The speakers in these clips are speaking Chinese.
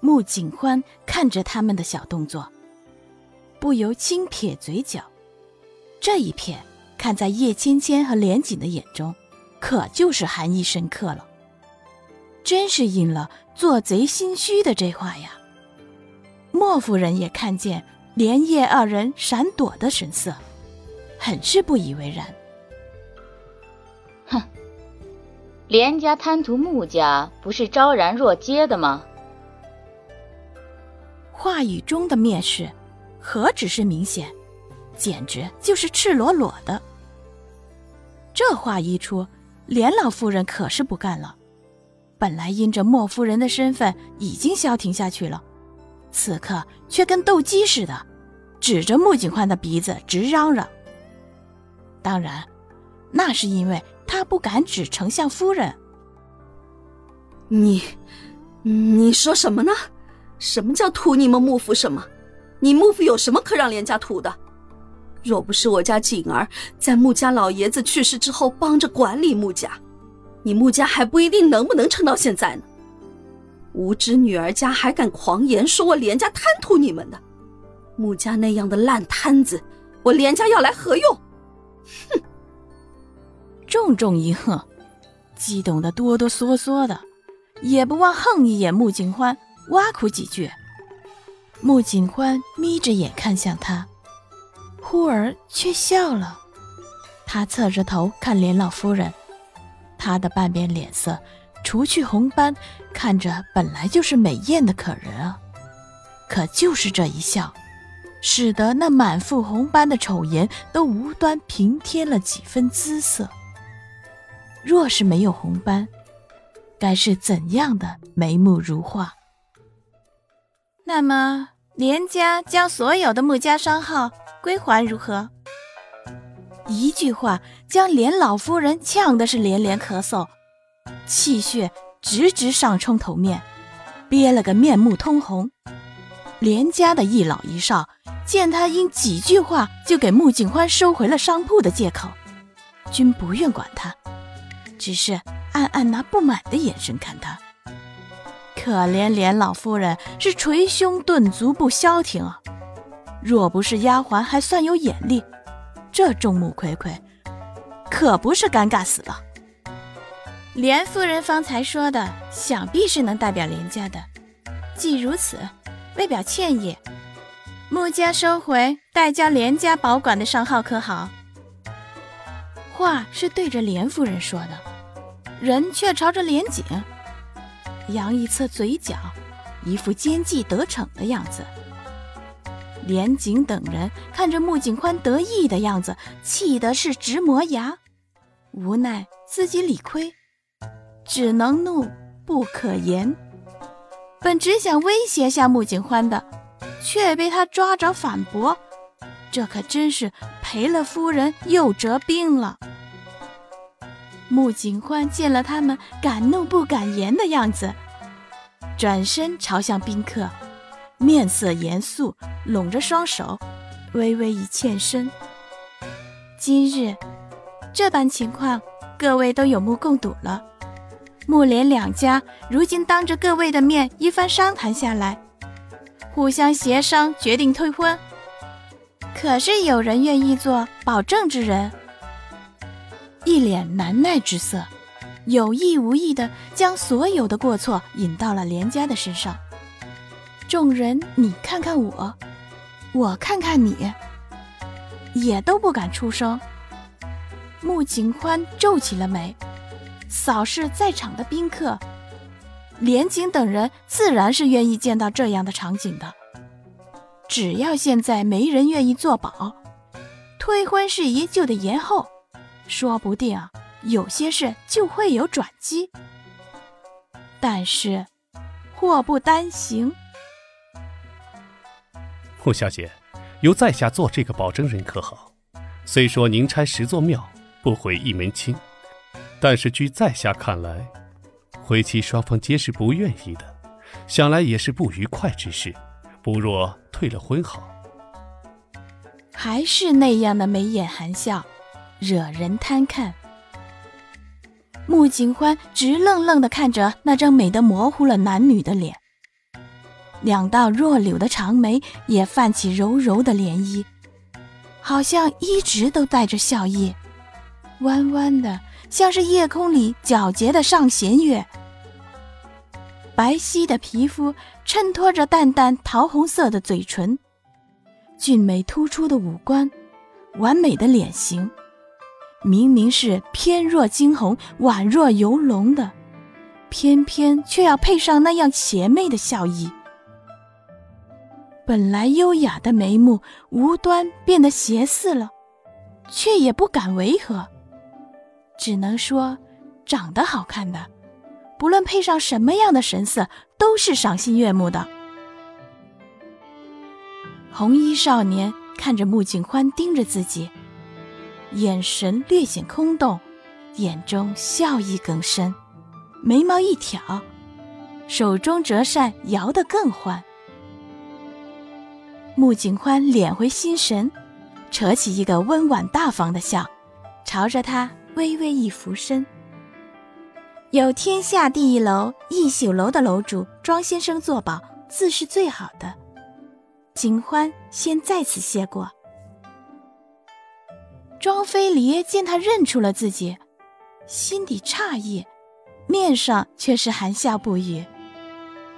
穆景欢看着他们的小动作，不由轻撇嘴角。这一瞥，看在叶芊芊和连锦的眼中，可就是含义深刻了。真是应了“做贼心虚”的这话呀！莫夫人也看见连叶二人闪躲的神色，很是不以为然。哼，连家贪图穆家，不是昭然若揭的吗？话语中的蔑视，何止是明显，简直就是赤裸裸的。这话一出，连老夫人可是不干了。本来因着莫夫人的身份已经消停下去了，此刻却跟斗鸡似的，指着穆景欢的鼻子直嚷嚷。当然，那是因为他不敢指丞相夫人。你，你说什么呢？什么叫图你们幕府什么？你幕府有什么可让连家图的？若不是我家锦儿在穆家老爷子去世之后帮着管理穆家，你穆家还不一定能不能撑到现在呢。无知女儿家还敢狂言说我连家贪图你们的，穆家那样的烂摊子，我连家要来何用？哼！重重一喝，激动的哆哆嗦嗦的，也不忘横一眼穆景欢。挖苦几句，穆景欢眯着眼看向他，忽而却笑了。他侧着头看连老夫人，他的半边脸色除去红斑，看着本来就是美艳的可人啊。可就是这一笑，使得那满腹红斑的丑颜都无端平添了几分姿色。若是没有红斑，该是怎样的眉目如画？那么，连家将所有的穆家商号归还如何？一句话将连老夫人呛的是连连咳嗽，气血直直上冲头面，憋了个面目通红。连家的一老一少见他因几句话就给穆景欢收回了商铺的借口，均不愿管他，只是暗暗拿不满的眼神看他。可怜连老夫人是捶胸顿足不消停啊！若不是丫鬟还算有眼力，这众目睽睽可不是尴尬死了。连夫人方才说的，想必是能代表连家的。既如此，为表歉意，穆家收回代交连家保管的商号，可好？话是对着连夫人说的，人却朝着连景。扬一侧嘴角，一副奸计得逞的样子。连景等人看着穆景宽得意的样子，气得是直磨牙，无奈自己理亏，只能怒不可言。本只想威胁下穆景欢的，却被他抓着反驳，这可真是赔了夫人又折兵了。穆景欢见了他们敢怒不敢言的样子，转身朝向宾客，面色严肃，拢着双手，微微一欠身。今日这般情况，各位都有目共睹了。穆连两家如今当着各位的面一番商谈下来，互相协商决定退婚。可是有人愿意做保证之人？一脸难耐之色，有意无意的将所有的过错引到了连家的身上。众人，你看看我，我看看你，也都不敢出声。穆景欢皱起了眉，扫视在场的宾客，连景等人自然是愿意见到这样的场景的。只要现在没人愿意做保，退婚事宜就得延后。说不定啊，有些事就会有转机。但是，祸不单行。穆小姐，由在下做这个保证人可好？虽说宁拆十座庙，不毁一门亲，但是据在下看来，回妻双方皆是不愿意的，想来也是不愉快之事，不若退了婚好。还是那样的眉眼含笑，惹人贪看。穆景欢直愣愣地看着那张美得模糊了男女的脸，两道若柳的长眉也泛起柔柔的涟漪，好像一直都带着笑意，弯弯的，像是夜空里皎洁的上弦月。白皙的皮肤衬托着淡淡桃红色的嘴唇，俊美突出的五官，完美的脸型。明明是翩若惊鸿、宛若游龙的，偏偏却要配上那样邪魅的笑意。本来优雅的眉目，无端变得邪肆了，却也不敢违和，只能说，长得好看的，不论配上什么样的神色，都是赏心悦目的。红衣少年看着穆景欢盯着自己。眼神略显空洞，眼中笑意更深，眉毛一挑，手中折扇摇得更欢。穆景欢敛回心神，扯起一个温婉大方的笑，朝着他微微一俯身。有天下第一楼逸绣楼的楼主庄先生作保，自是最好的。景欢先在此谢过。庄飞离见他认出了自己，心底诧异，面上却是含笑不语。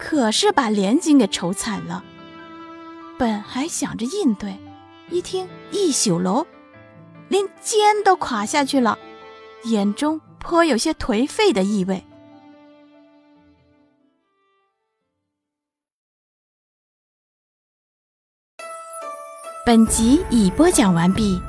可是把连锦给愁惨了。本还想着应对，一听一宿楼，连肩都垮下去了，眼中颇有些颓废的意味。本集已播讲完毕。